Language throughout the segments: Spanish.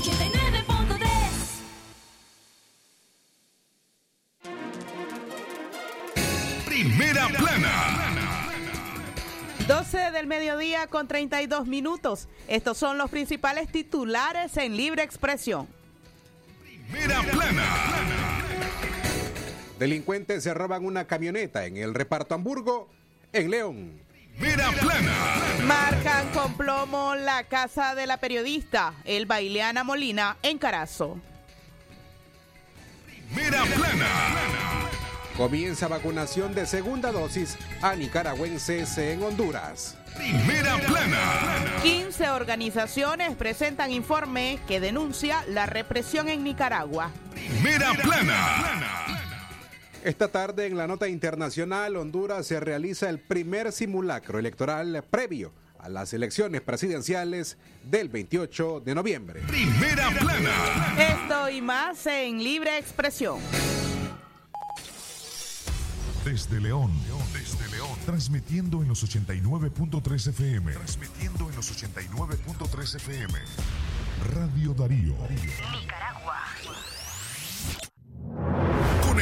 89.3 Primera plana. 12 del mediodía con 32 minutos. Estos son los principales titulares en libre expresión. Primera plana. Delincuentes se roban una camioneta en el reparto Hamburgo, en León. Primera plana. Marcan con plomo la casa de la periodista Elba Ileana Molina en Carazo. Primera plana. Comienza vacunación de segunda dosis a nicaragüenses en Honduras. Primera plana. 15 organizaciones presentan informe que denuncia la represión en Nicaragua. Primera plana. Esta tarde en la nota internacional, Honduras se realiza el primer simulacro electoral previo a las elecciones presidenciales del 28 de noviembre. Primera plana. Esto y más en libre expresión. Desde León. Desde León. Transmitiendo en los 89.3 FM. Transmitiendo en los 89.3 FM. Radio Darío. Con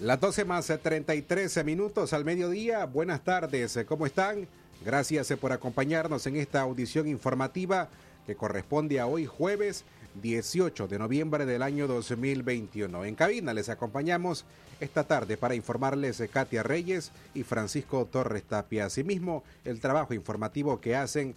Las 12 más eh, 33 minutos al mediodía. Buenas tardes, eh, ¿cómo están? Gracias eh, por acompañarnos en esta audición informativa que corresponde a hoy jueves 18 de noviembre del año 2021. En cabina les acompañamos esta tarde para informarles Katia Reyes y Francisco Torres Tapia. Asimismo, el trabajo informativo que hacen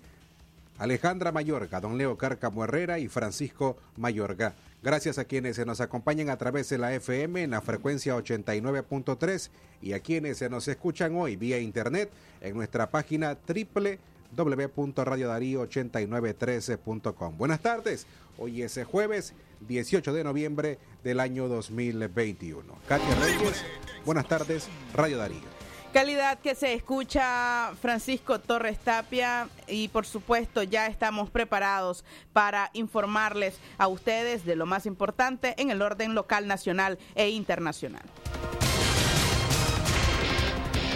Alejandra Mayorga, don Leo Cárcamo Herrera y Francisco Mayorga. Gracias a quienes se nos acompañan a través de la FM en la frecuencia 89.3 y a quienes se nos escuchan hoy vía internet en nuestra página www.radiodarío8913.com. Buenas tardes, hoy es jueves 18 de noviembre del año 2021. Katia Reyes, buenas tardes, Radio Darío. Calidad que se escucha Francisco Torres Tapia y por supuesto ya estamos preparados para informarles a ustedes de lo más importante en el orden local, nacional e internacional.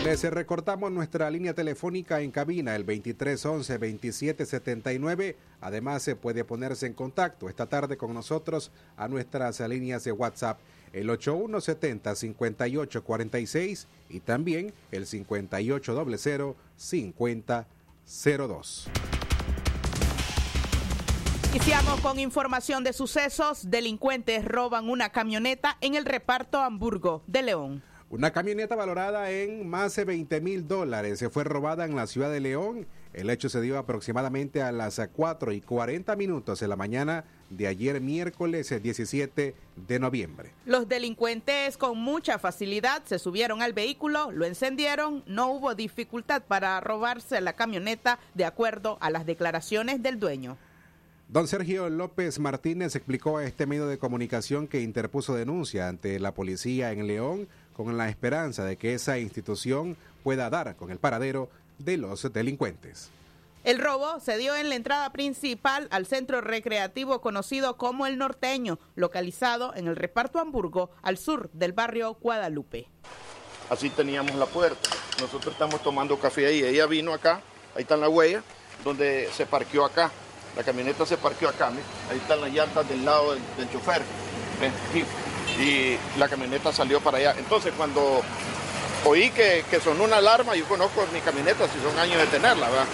Les recortamos nuestra línea telefónica en cabina, el 2311-2779. Además, se puede ponerse en contacto esta tarde con nosotros a nuestras líneas de WhatsApp, el 8170-5846 y también el 5800-5002. Iniciamos con información de sucesos. Delincuentes roban una camioneta en el reparto Hamburgo de León. Una camioneta valorada en más de 20 mil dólares se fue robada en la ciudad de León. El hecho se dio aproximadamente a las 4 y 40 minutos de la mañana de ayer miércoles 17 de noviembre. Los delincuentes con mucha facilidad se subieron al vehículo, lo encendieron, no hubo dificultad para robarse la camioneta de acuerdo a las declaraciones del dueño. Don Sergio López Martínez explicó a este medio de comunicación que interpuso denuncia ante la policía en León con la esperanza de que esa institución pueda dar con el paradero de los delincuentes. El robo se dio en la entrada principal al centro recreativo conocido como El Norteño, localizado en el reparto Hamburgo, al sur del barrio Guadalupe. Así teníamos la puerta. Nosotros estamos tomando café ahí. Ella vino acá, ahí está la huella, donde se parqueó acá. La camioneta se parqueó acá, ahí están las llantas del lado del, del chofer. Y, la camioneta salió para allá. Entonces cuando oí que, que sonó una alarma, yo conozco mi camioneta, si son años de tenerla, ¿verdad?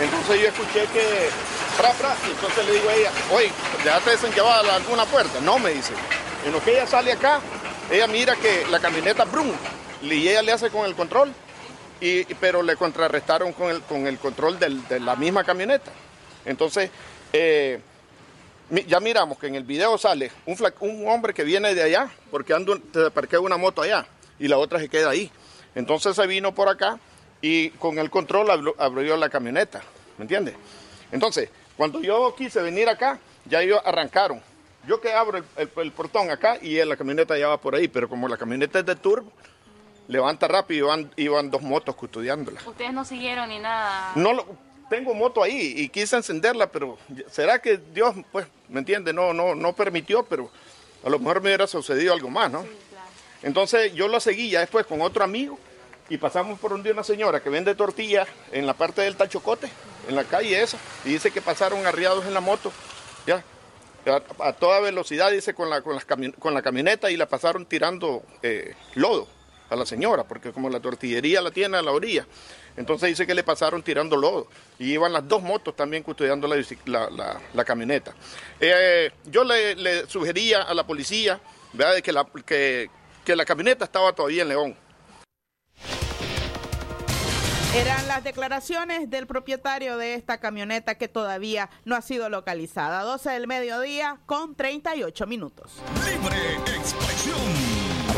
Entonces yo escuché que, fra, fra, y entonces le digo a ella, oye, déjate desenllevada alguna puerta. No, me dice. En lo que ella sale acá, ella mira que la camioneta, brum, y ella le hace con el control, y, pero le contrarrestaron con el, con el control de la misma camioneta. Entonces, eh, ya miramos que en el video sale un, un hombre que viene de allá, porque ando, parquea una moto allá, y la otra se queda ahí. Entonces se vino por acá y con el control abrió la camioneta, ¿me entiendes? Entonces, Cuando yo quise venir acá, ya ellos arrancaron. Yo que abro el, portón acá y la camioneta ya va por ahí, pero como la camioneta es de turbo, levanta rápido y iban, dos motos custodiándola. ¿Ustedes no siguieron ni nada? No, tengo moto ahí y quise encenderla, pero será que Dios, pues, ¿me entiende? No, no, no permitió, pero a lo mejor me hubiera sucedido algo más, ¿no? Entonces yo lo seguí ya después con otro amigo y pasamos por un día una señora que vende tortillas en la parte del Tachocote, en la calle esa, y dice que pasaron arriados en la moto, ya, a, toda velocidad, dice, con la, con, con la camioneta y la pasaron tirando eh, lodo a la señora, porque como la tortillería la tiene a la orilla, entonces dice que le pasaron tirando lodo y iban las dos motos también custodiando la, la, camioneta. Eh, yo le, sugería a la policía ¿verdad? Que, la, que, que la camioneta estaba todavía en León. Eran las declaraciones del propietario de esta camioneta que todavía no ha sido localizada. 12 del mediodía con 38 minutos. Libre expresión.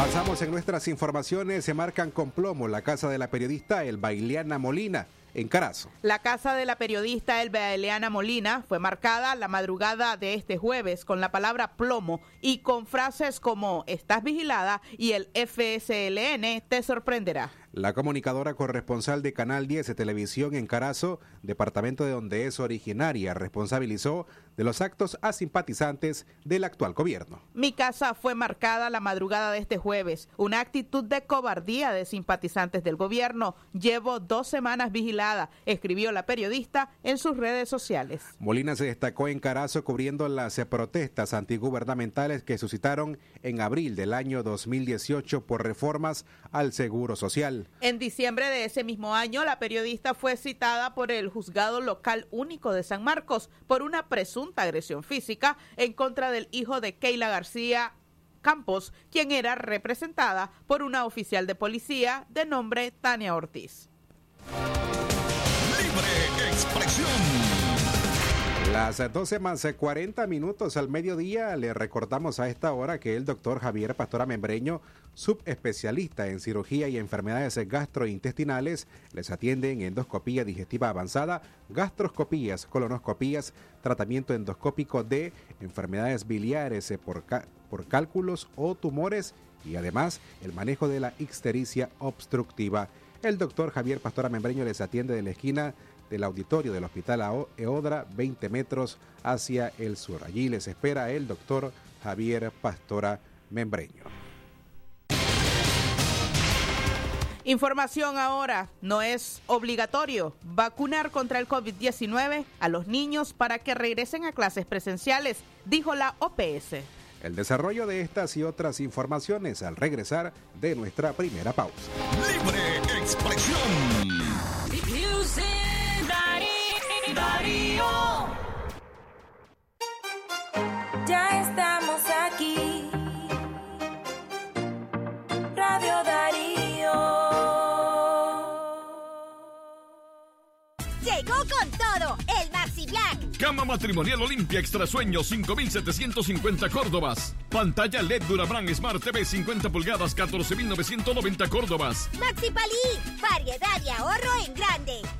Avanzamos en nuestras informaciones. Se marcan con plomo la casa de la periodista El Bailiana Molina en Carazo. La casa de la periodista Elba Eleana Molina fue marcada la madrugada de este jueves con la palabra plomo y con frases como estás vigilada y el FSLN te sorprenderá. La comunicadora corresponsal de Canal 10 de Televisión en Carazo, departamento de donde es originaria, responsabilizó de los actos a simpatizantes del actual gobierno. Mi casa fue marcada la madrugada de este jueves. Una actitud de cobardía de simpatizantes del gobierno. Llevo dos semanas vigilada, escribió la periodista en sus redes sociales. Molina se destacó en Carazo cubriendo las protestas antigubernamentales que suscitaron en abril del año 2018 por reformas al Seguro Social. En diciembre de ese mismo año, la periodista fue citada por el juzgado local único de San Marcos por una presunta agresión física en contra del hijo de Keila García Campos, quien era representada por una oficial de policía de nombre Tania Ortiz. Libre expresión. Las 12 más 40 minutos al mediodía le recordamos a esta hora que el doctor Javier Pastora Membreño, subespecialista en cirugía y enfermedades gastrointestinales, les atiende en endoscopía digestiva avanzada, gastroscopías, colonoscopías, tratamiento endoscópico de enfermedades biliares por, por cálculos o tumores y además el manejo de la ixtericia obstructiva. El doctor Javier Pastora Membreño les atiende de la esquina del auditorio del Hospital Eodra, 20 metros hacia el sur. Allí les espera el doctor Javier Pastora Membreño. Información ahora, no es obligatorio vacunar contra el COVID-19 a los niños para que regresen a clases presenciales, dijo la OPS. El desarrollo de estas y otras informaciones al regresar de nuestra primera pausa. Libre expresión. Matrimonial Olimpia Extra Sueño 5750 Córdobas. Pantalla LED Durabran Smart TV 50 pulgadas 14990 Córdobas. Maxi Palí. Variedad y ahorro en grande.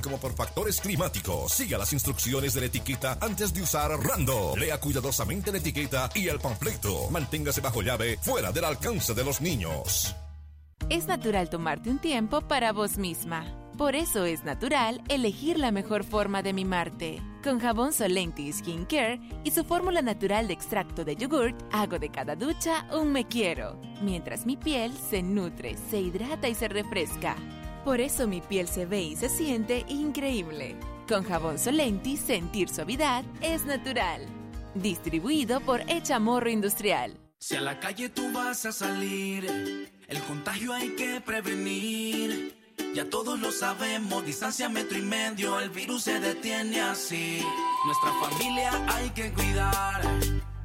como por factores climáticos. Siga las instrucciones de la etiqueta antes de usar Rando. Lea cuidadosamente la etiqueta y el panfleto. Manténgase bajo llave, fuera del alcance de los niños. Es natural tomarte un tiempo para vos misma. Por eso es natural elegir la mejor forma de mimarte. Con jabón Solenti Skin Care y su fórmula natural de extracto de yogurt, hago de cada ducha un me quiero, mientras mi piel se nutre, se hidrata y se refresca. Por eso mi piel se ve y se siente increíble. Con jabón Solenti, sentir suavidad es natural. Distribuido por Echamorro Industrial. Si a la calle tú vas a salir, el contagio hay que prevenir. Ya todos lo sabemos, distancia metro y medio, el virus se detiene así. Nuestra familia hay que cuidar,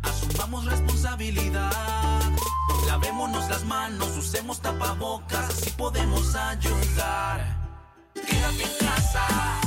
asumamos responsabilidad. Lavémonos las manos, usemos tapabocas, así podemos ayudar. Quédate en casa.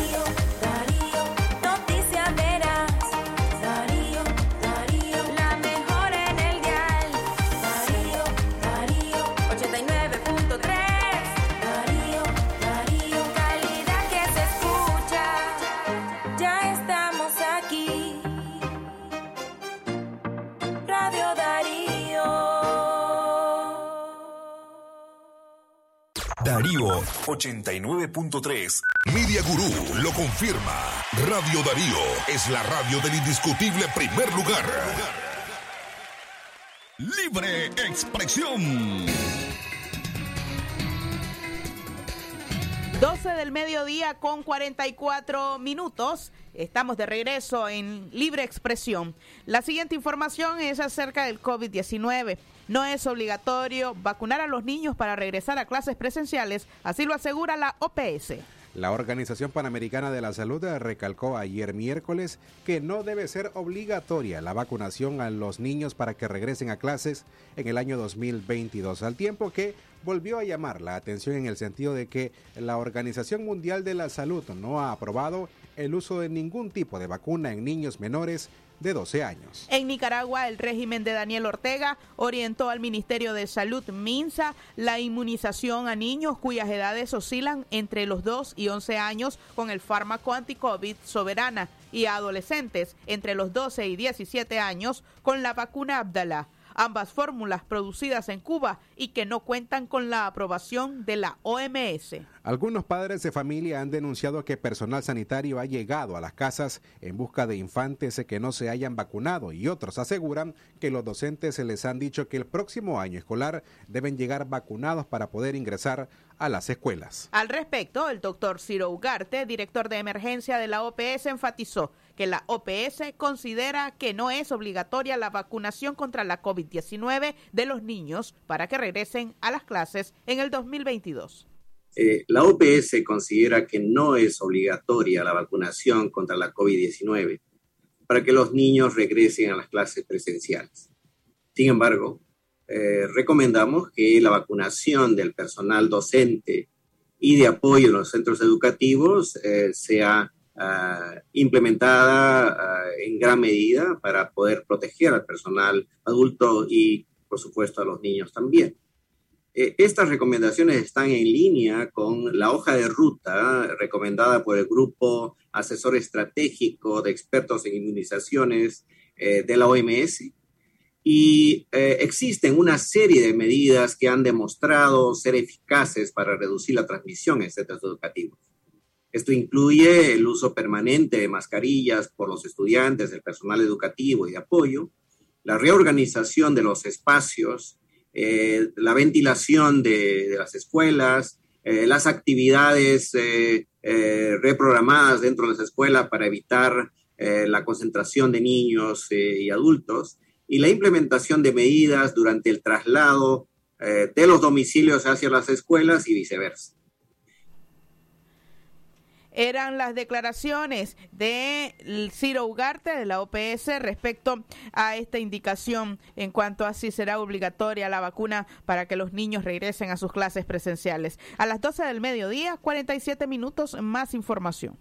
Darío 89.3. Media Gurú lo confirma. Radio Darío es la radio del indiscutible primer lugar. Libre expresión. 12 del mediodía con 44 minutos. Estamos de regreso en Libre Expresión. La siguiente información es acerca del COVID-19. No es obligatorio vacunar a los niños para regresar a clases presenciales, así lo asegura la OPS. La Organización Panamericana de la Salud recalcó ayer miércoles que no debe ser obligatoria la vacunación a los niños para que regresen a clases en el año 2022, al tiempo que volvió a llamar la atención en el sentido de que la Organización Mundial de la Salud no ha aprobado el uso de ningún tipo de vacuna en niños menores de 12 años. En Nicaragua, el régimen de Daniel Ortega orientó al Ministerio de Salud MINSA la inmunización a niños cuyas edades oscilan entre los 2 y 11 años con el fármaco anti-COVID Soberana y a adolescentes entre los 12 y 17 años con la vacuna Abdala. Ambas fórmulas producidas en Cuba y que no cuentan con la aprobación de la OMS. Algunos padres de familia han denunciado que personal sanitario ha llegado a las casas en busca de infantes que no se hayan vacunado y otros aseguran que los docentes se les han dicho que el próximo año escolar deben llegar vacunados para poder ingresar a las escuelas. Al respecto, el doctor Ciro Ugarte, director de emergencia de la OPS, enfatizó que la OPS considera que no es obligatoria la vacunación contra la COVID-19 de los niños para que regresen a las clases en el 2022. Eh, la OPS considera que no es obligatoria la vacunación contra la COVID-19 para que los niños regresen a las clases presenciales. Sin embargo, eh, recomendamos que la vacunación del personal docente y de apoyo en los centros educativos eh, sea ah, implementada ah, en gran medida para poder proteger al personal adulto y, por supuesto, a los niños también. Eh, estas recomendaciones están en línea con la hoja de ruta recomendada por el Grupo Asesor Estratégico de Expertos en Inmunizaciones eh, de la OMS. Y eh, existen una serie de medidas que han demostrado ser eficaces para reducir la transmisión en centros educativos. Esto incluye el uso permanente de mascarillas por los estudiantes, el personal educativo y de apoyo, la reorganización de los espacios eh, la ventilación de, las escuelas, eh, las actividades eh, reprogramadas dentro de las escuelas para evitar la concentración de niños y adultos y la implementación de medidas durante el traslado de los domicilios hacia las escuelas y viceversa. Eran las declaraciones de Ciro Ugarte de la OPS respecto a esta indicación en cuanto a si será obligatoria la vacuna para que los niños regresen a sus clases presenciales. A las 12 del mediodía, 47 minutos, más información.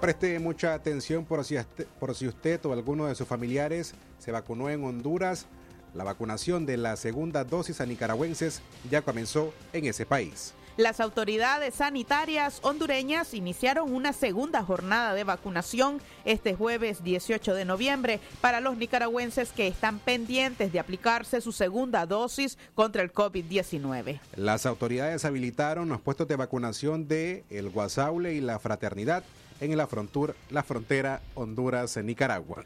Preste mucha atención por si, por si usted o alguno de sus familiares se vacunó en Honduras. La vacunación de la segunda dosis a nicaragüenses ya comenzó en ese país. Las autoridades sanitarias hondureñas iniciaron una segunda jornada de vacunación este jueves 18 de noviembre para los nicaragüenses que están pendientes de aplicarse su segunda dosis contra el COVID-19. Las autoridades habilitaron los puestos de vacunación de El Guasaule y La Fraternidad en la, la frontera Honduras-Nicaragua.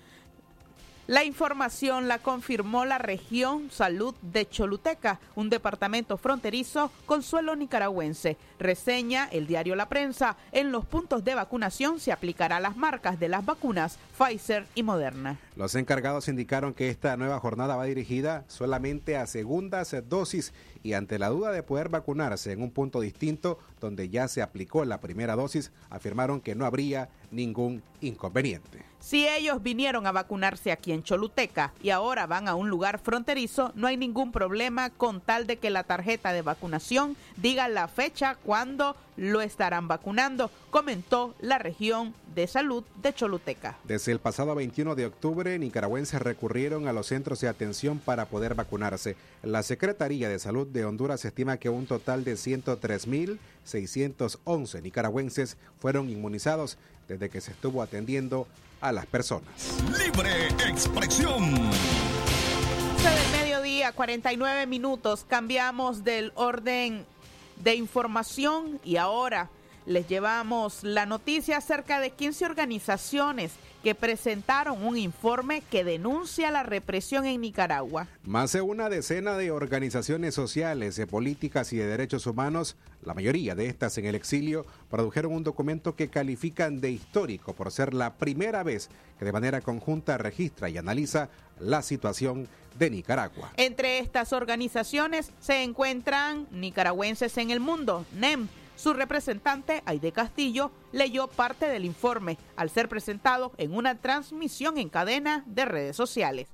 La información la confirmó la región Salud de Choluteca, un departamento fronterizo con suelo nicaragüense. Reseña el diario La Prensa. En los puntos de vacunación se aplicará las marcas de las vacunas Pfizer y Moderna. Los encargados indicaron que esta nueva jornada va dirigida solamente a segundas dosis y ante la duda de poder vacunarse en un punto distinto donde ya se aplicó la primera dosis, afirmaron que no habría ningún inconveniente. Si ellos vinieron a vacunarse aquí en Choluteca y ahora van a un lugar fronterizo, no hay ningún problema con tal de que la tarjeta de vacunación diga la fecha cuando lo estarán vacunando, comentó la región de salud de Choluteca. Desde el pasado 21 de octubre, nicaragüenses recurrieron a los centros de atención para poder vacunarse. La Secretaría de Salud de Honduras estima que un total de 103.611 nicaragüenses fueron inmunizados desde que se estuvo atendiendo a las personas. Libre expresión. del mediodía, 49 minutos. Cambiamos del orden de información y ahora les llevamos la noticia acerca de 15 organizaciones que presentaron un informe que denuncia la represión en Nicaragua. Más de una decena de organizaciones sociales, de políticas y de derechos humanos, la mayoría de estas en el exilio, produjeron un documento que califican de histórico por ser la primera vez que de manera conjunta registra y analiza la situación de Nicaragua. Entre estas organizaciones se encuentran nicaragüenses en el mundo, NEM, su representante, Aide Castillo, leyó parte del informe al ser presentado en una transmisión en cadena de redes sociales.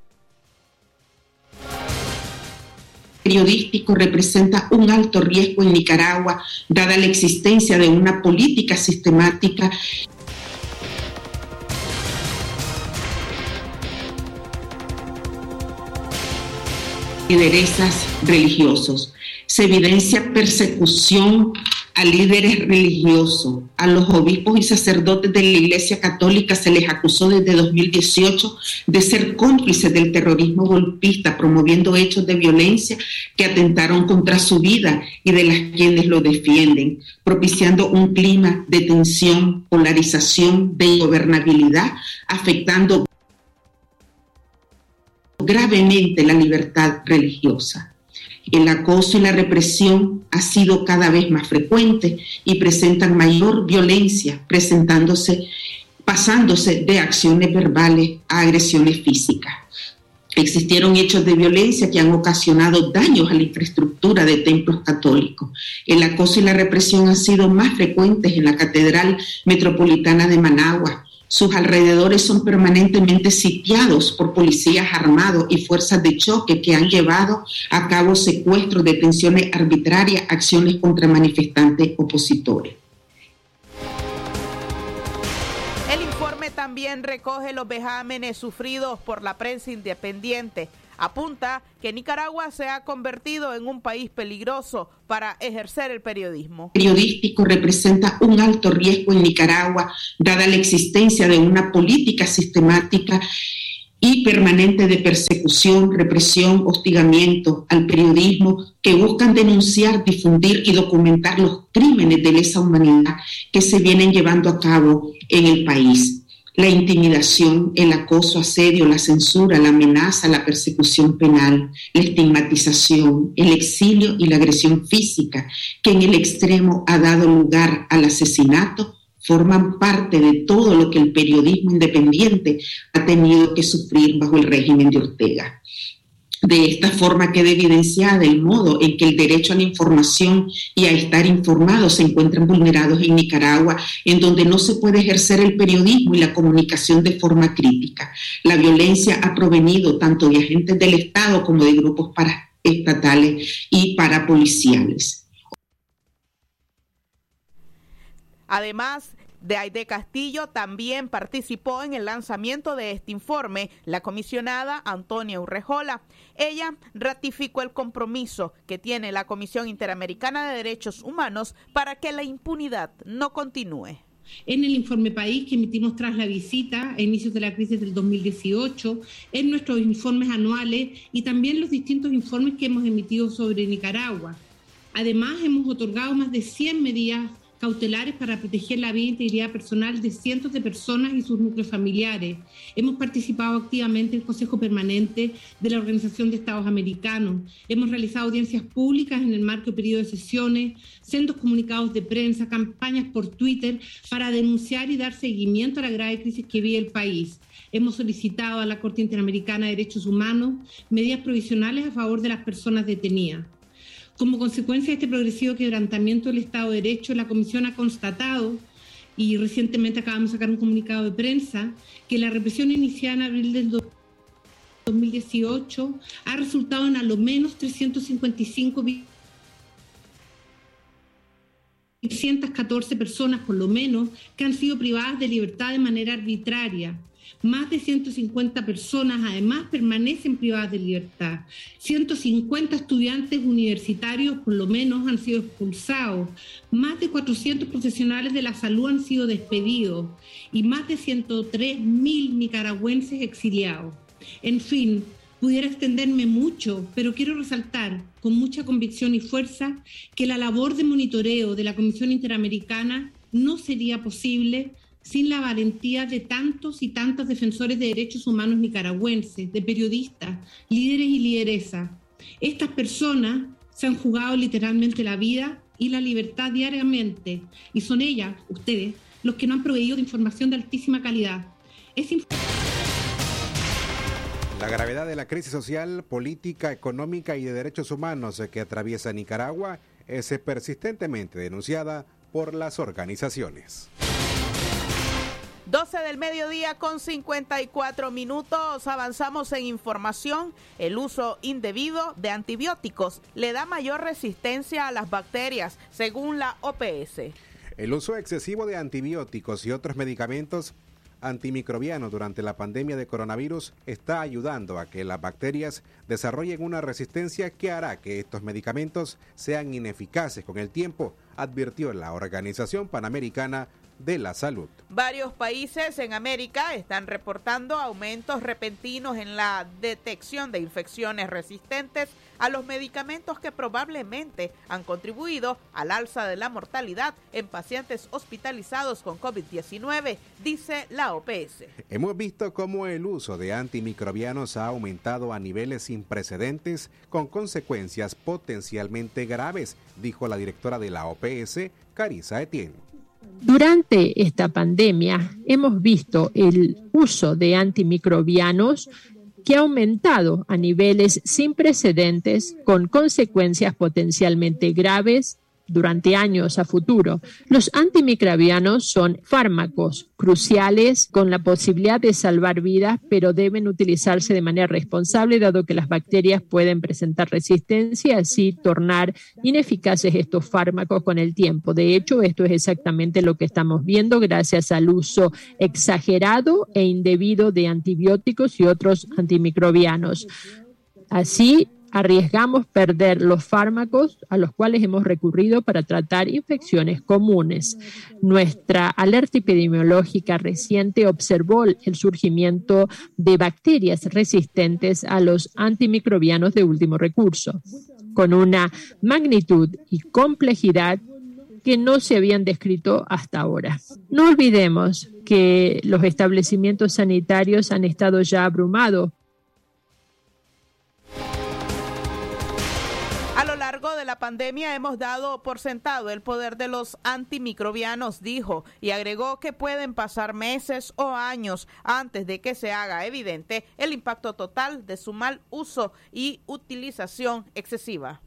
periodístico representa un alto riesgo en Nicaragua, dada la existencia de una política sistemática lideresas religiosos. Se evidencia persecución a líderes religiosos, a los obispos y sacerdotes de la Iglesia Católica se les acusó desde 2018 de ser cómplices del terrorismo golpista, promoviendo hechos de violencia que atentaron contra su vida y de las quienes lo defienden, propiciando un clima de tensión, polarización, de ingobernabilidad, afectando gravemente la libertad religiosa. El acoso y la represión ha sido cada vez más frecuente y presentan mayor violencia, presentándose, pasándose de acciones verbales a agresiones físicas. Existieron hechos de violencia que han ocasionado daños a la infraestructura de templos católicos. El acoso y la represión han sido más frecuentes en la Catedral Metropolitana de Managua, sus alrededores son permanentemente sitiados por policías armados y fuerzas de choque que han llevado a cabo secuestros, detenciones arbitrarias, acciones contra manifestantes opositores. El informe también recoge los vejámenes sufridos por la prensa independiente. Apunta que Nicaragua se ha convertido en un país peligroso para ejercer el periodismo. Periodístico representa un alto riesgo en Nicaragua, dada la existencia de una política sistemática y permanente de persecución, represión, hostigamiento al periodismo que buscan denunciar, difundir y documentar los crímenes de lesa humanidad que se vienen llevando a cabo en el país. La intimidación, el acoso, asedio, la censura, la amenaza, la persecución penal, la estigmatización, el exilio y la agresión física, que en el extremo ha dado lugar al asesinato, forman parte de todo lo que el periodismo independiente ha tenido que sufrir bajo el régimen de Ortega. De esta forma queda evidenciada el modo en que el derecho a la información y a estar informado se encuentran vulnerados en Nicaragua, en donde no se puede ejercer el periodismo y la comunicación de forma crítica. La violencia ha provenido tanto de agentes del Estado como de grupos paraestatales y parapoliciales. Además, de Aide Castillo también participó en el lanzamiento de este informe la comisionada Antonia Urrejola. Ella ratificó el compromiso que tiene la Comisión Interamericana de Derechos Humanos para que la impunidad no continúe. En el informe país que emitimos tras la visita a inicios de la crisis del 2018, en nuestros informes anuales y también los distintos informes que hemos emitido sobre Nicaragua. Además, hemos otorgado más de 100 medidas cautelares para proteger la vida e integridad personal de cientos de personas y sus núcleos familiares. Hemos participado activamente en el Consejo Permanente de la Organización de Estados Americanos. Hemos realizado audiencias públicas en el marco de periodo de sesiones, sendos comunicados de prensa, campañas por Twitter para denunciar y dar seguimiento a la grave crisis que vive el país. Hemos solicitado a la Corte Interamericana de Derechos Humanos medidas provisionales a favor de las personas detenidas. Como consecuencia de este progresivo quebrantamiento del Estado de Derecho, la Comisión ha constatado, y recientemente acabamos de sacar un comunicado de prensa, que la represión iniciada en abril del 2018 ha resultado en a lo menos 355 614 personas, por lo menos, que han sido privadas de libertad de manera arbitraria. Más de 150 personas además permanecen privadas de libertad. 150 estudiantes universitarios por lo menos han sido expulsados. Más de 400 profesionales de la salud han sido despedidos y más de 103 mil nicaragüenses exiliados. En fin, pudiera extenderme mucho, pero quiero resaltar con mucha convicción y fuerza que la labor de monitoreo de la Comisión Interamericana no sería posible sin la valentía de tantos y tantas defensores de derechos humanos nicaragüenses, de periodistas, líderes y lideresas. Estas personas se han jugado literalmente la vida y la libertad diariamente y son ellas, ustedes, los que no han proveído información de altísima calidad. Es la gravedad de la crisis social, política, económica y de derechos humanos que atraviesa Nicaragua es persistentemente denunciada por las organizaciones. 12 del mediodía con 54 minutos. Avanzamos en información. El uso indebido de antibióticos le da mayor resistencia a las bacterias, según la OPS. El uso excesivo de antibióticos y otros medicamentos antimicrobianos durante la pandemia de coronavirus está ayudando a que las bacterias desarrollen una resistencia que hará que estos medicamentos sean ineficaces con el tiempo, advirtió la Organización Panamericana de la salud. Varios países en América están reportando aumentos repentinos en la detección de infecciones resistentes a los medicamentos que probablemente han contribuido al alza de la mortalidad en pacientes hospitalizados con COVID-19, dice la OPS. Hemos visto cómo el uso de antimicrobianos ha aumentado a niveles sin precedentes con consecuencias potencialmente graves, dijo la directora de la OPS, Carisa Etienne. Durante esta pandemia hemos visto el uso de antimicrobianos que ha aumentado a niveles sin precedentes con consecuencias potencialmente graves durante años a futuro. Los antimicrobianos son fármacos cruciales con la posibilidad de salvar vidas, pero deben utilizarse de manera responsable, dado que las bacterias pueden presentar resistencia y así tornar ineficaces estos fármacos con el tiempo. De hecho, esto es exactamente lo que estamos viendo gracias al uso exagerado e indebido de antibióticos y otros antimicrobianos. Así, arriesgamos perder los fármacos a los cuales hemos recurrido para tratar infecciones comunes. Nuestra alerta epidemiológica reciente observó el surgimiento de bacterias resistentes a los antimicrobianos de último recurso, con una magnitud y complejidad que no se habían descrito hasta ahora. No olvidemos que los establecimientos sanitarios han estado ya abrumados pandemia hemos dado por sentado el poder de los antimicrobianos, dijo, y agregó que pueden pasar meses o años antes de que se haga evidente el impacto total de su mal uso y utilización excesiva.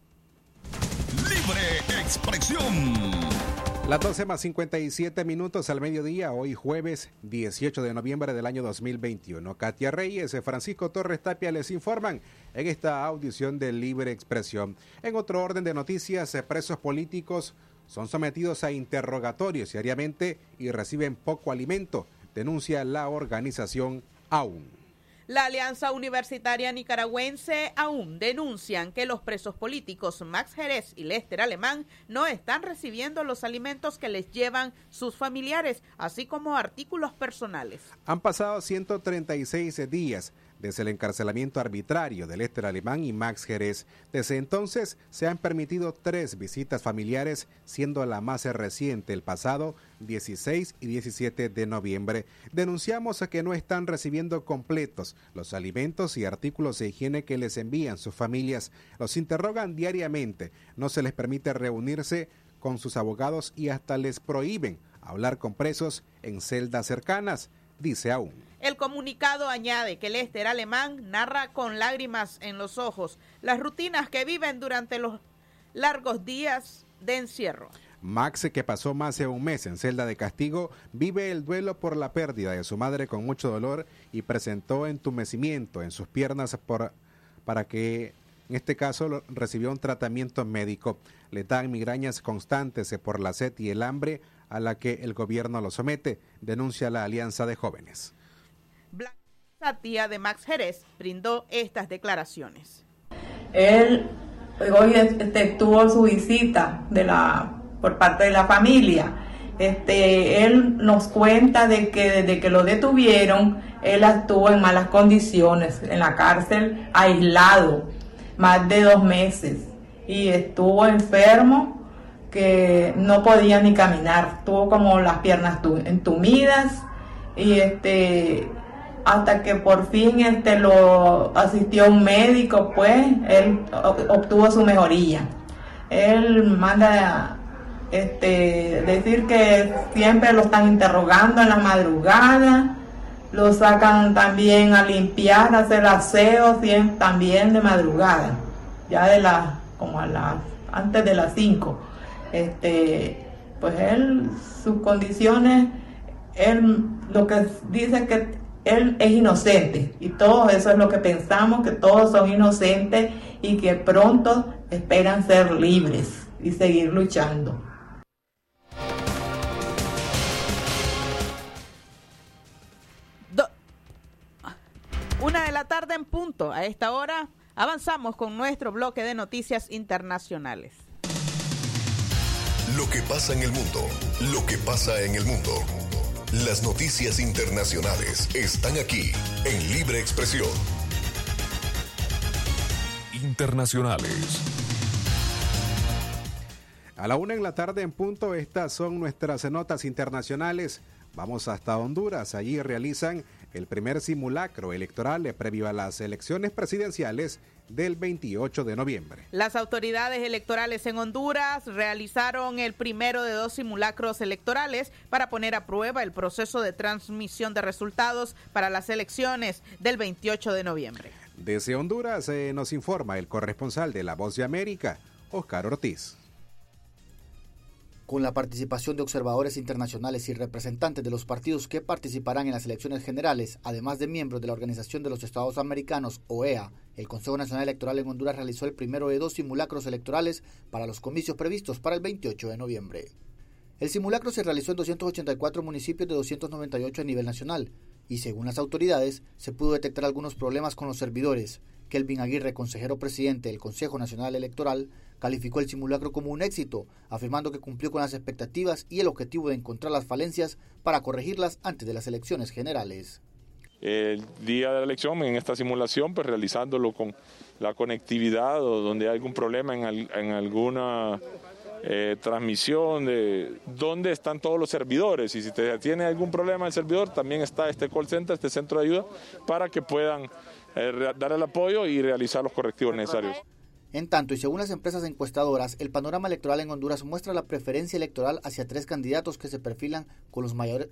Libre expresión. Las 12 más 57 minutos al mediodía, hoy jueves 18 de noviembre del año 2021. Katia Reyes y Francisco Torres Tapia les informan en esta audición de Libre Expresión. En otro orden de noticias, eh, presos políticos son sometidos a interrogatorios diariamente y reciben poco alimento, denuncia la organización AUN. La Alianza Universitaria Nicaragüense aún denuncian que los presos políticos Max Jerez y Lester Alemán no están recibiendo los alimentos que les llevan sus familiares, así como artículos personales. Han pasado 136 días desde el encarcelamiento arbitrario de Lester Alemán y Max Jerez. Desde entonces se han permitido tres visitas familiares, siendo la más reciente el pasado 16 y 17 de noviembre. Denunciamos a que no están recibiendo completos los alimentos y artículos de higiene que les envían sus familias. Los interrogan diariamente, no se les permite reunirse con sus abogados y hasta les prohíben hablar con presos en celdas cercanas, dice aún. El comunicado añade que Lester Alemán narra con lágrimas en los ojos las rutinas que viven durante los largos días de encierro. Max, que pasó más de un mes en celda de castigo, vive el duelo por la pérdida de su madre con mucho dolor y presentó entumecimiento en sus piernas por, para que, en este caso, recibió un tratamiento médico. Le dan migrañas constantes por la sed y el hambre a la que el gobierno lo somete, denuncia la Alianza de Jóvenes. Blanca, tía de Max Jerez, brindó estas declaraciones. Él hoy este, tuvo su visita de la, por parte de la familia. Este, él nos cuenta de que desde que lo detuvieron, él estuvo en malas condiciones en la cárcel, aislado, más de dos meses, y estuvo enfermo que no podía ni caminar, tuvo como las piernas entumidas y este hasta que por fin este lo asistió un médico, pues él obtuvo su mejoría. Él manda este decir que siempre lo están interrogando en la madrugada, lo sacan también a limpiar, a hacer aseo también de madrugada, ya de las como a las antes de las 5. Este, pues él sus condiciones él lo que dice que él es inocente y todo eso es lo que pensamos, que todos son inocentes y que pronto esperan ser libres y seguir luchando. Do Una de la tarde en punto. A esta hora avanzamos con nuestro bloque de noticias internacionales. Lo que pasa en el mundo, lo que pasa en el mundo. Las noticias internacionales están aquí en Libre Expresión. Internacionales. A la una en la tarde en punto, estas son nuestras notas internacionales. Vamos hasta Honduras. Allí realizan el primer simulacro electoral previo a las elecciones presidenciales del 28 de noviembre. Las autoridades electorales en Honduras realizaron el primero de dos simulacros electorales para poner a prueba el proceso de transmisión de resultados para las elecciones del 28 de noviembre. Desde Honduras eh, nos informa el corresponsal de La Voz de América, Oscar Ortiz. Con la participación de observadores internacionales y representantes de los partidos que participarán en las elecciones generales, además de miembros de la Organización de los Estados Americanos, OEA, el Consejo Nacional Electoral en Honduras realizó el primero de dos simulacros electorales para los comicios previstos para el 28 de noviembre. El simulacro se realizó en 284 municipios de 298 a nivel nacional y, según las autoridades, se pudo detectar algunos problemas con los servidores. Kelvin Aguirre, consejero presidente del Consejo Nacional Electoral, calificó el simulacro como un éxito, afirmando que cumplió con las expectativas y el objetivo de encontrar las falencias para corregirlas antes de las elecciones generales. El día de la elección, en esta simulación, pues realizándolo con la conectividad o donde hay algún problema en, alguna eh, transmisión de dónde están todos los servidores y si tiene algún problema el servidor, también está este call center, este centro de ayuda, para que puedan eh, dar el apoyo y realizar los correctivos necesarios. En tanto, y según las empresas encuestadoras, el panorama electoral en Honduras muestra la preferencia electoral hacia tres candidatos que se perfilan con, los mayores,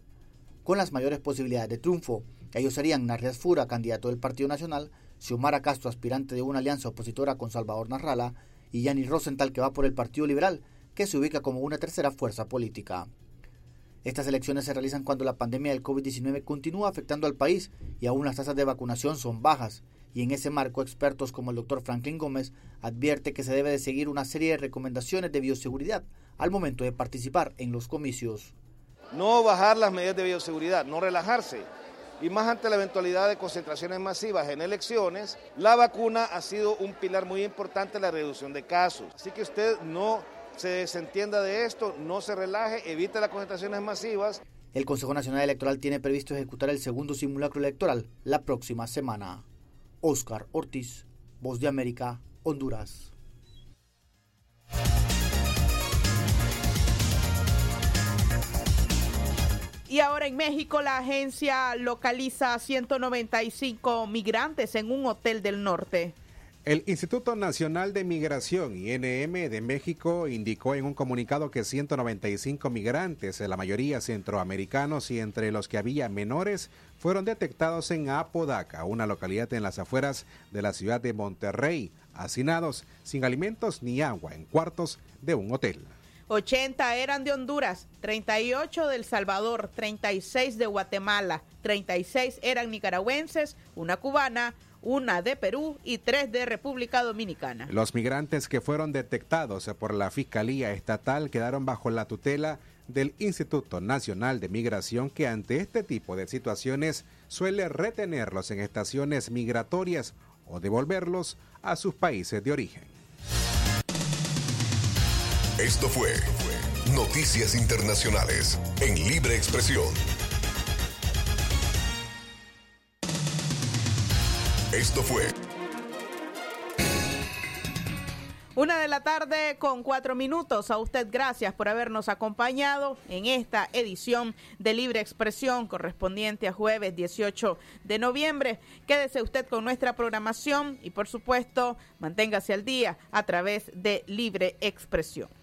con las mayores posibilidades de triunfo. Ellos serían Narrias Fura, candidato del Partido Nacional, Xiomara Castro, aspirante de una alianza opositora con Salvador Narrala, y Yanni Rosenthal, que va por el Partido Liberal, que se ubica como una tercera fuerza política. Estas elecciones se realizan cuando la pandemia del COVID-19 continúa afectando al país y aún las tasas de vacunación son bajas. Y en ese marco, expertos como el doctor Franklin Gómez advierte que se debe de seguir una serie de recomendaciones de bioseguridad al momento de participar en los comicios. No bajar las medidas de bioseguridad, no relajarse. Y más ante la eventualidad de concentraciones masivas en elecciones, la vacuna ha sido un pilar muy importante en la reducción de casos. Así que usted no se desentienda de esto, no se relaje, evite las concentraciones masivas. El Consejo Nacional Electoral tiene previsto ejecutar el segundo simulacro electoral la próxima semana. Oscar Ortiz, Voz de América, Honduras. Y ahora en México la agencia localiza a 195 migrantes en un hotel del norte. El Instituto Nacional de Migración, INM, de México indicó en un comunicado que 195 migrantes, la mayoría centroamericanos y entre los que había menores, fueron detectados en Apodaca, una localidad en las afueras de la ciudad de Monterrey, hacinados sin alimentos ni agua en cuartos de un hotel. 80 eran de Honduras, 38 de El Salvador, 36 de Guatemala, 36 eran nicaragüenses, una cubana, una de Perú y tres de República Dominicana. Los migrantes que fueron detectados por la Fiscalía Estatal quedaron bajo la tutela del Instituto Nacional de Migración que ante este tipo de situaciones suele retenerlos en estaciones migratorias o devolverlos a sus países de origen. Esto fue Noticias Internacionales en Libre Expresión. Esto fue Una de la tarde con cuatro minutos. A usted gracias por habernos acompañado en esta edición de Libre Expresión correspondiente a jueves 18 de noviembre. Quédese usted con nuestra programación y por supuesto manténgase al día a través de Libre Expresión.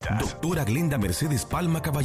Doctora Glenda Mercedes Palma Caballero.